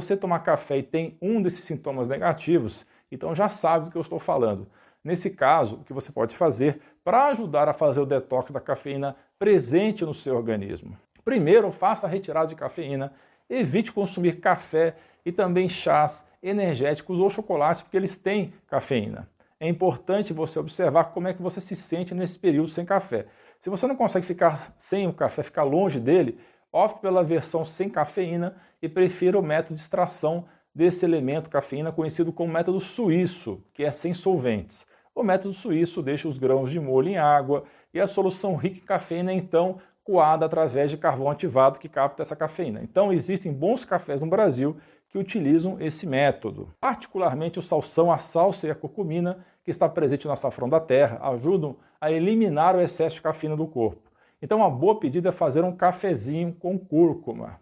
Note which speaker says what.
Speaker 1: você tomar café e tem um desses sintomas negativos, então já sabe do que eu estou falando. Nesse caso, o que você pode fazer para ajudar a fazer o detox da cafeína presente no seu organismo? Primeiro, faça a retirada de cafeína, evite consumir café e também chás energéticos ou chocolates, porque eles têm cafeína. É importante você observar como é que você se sente nesse período sem café. Se você não consegue ficar sem o café, ficar longe dele, opte pela versão sem cafeína e prefira o método de extração desse elemento cafeína conhecido como método suíço, que é sem solventes. O método suíço deixa os grãos de molho em água e a solução rica em cafeína é então coada através de carvão ativado que capta essa cafeína. Então existem bons cafés no Brasil que utilizam esse método. Particularmente o salsão, a salsa e a curcumina, que está presente no açafrão da terra, ajudam a eliminar o excesso de cafeína do corpo. Então, uma boa pedida é fazer um cafezinho com cúrcuma.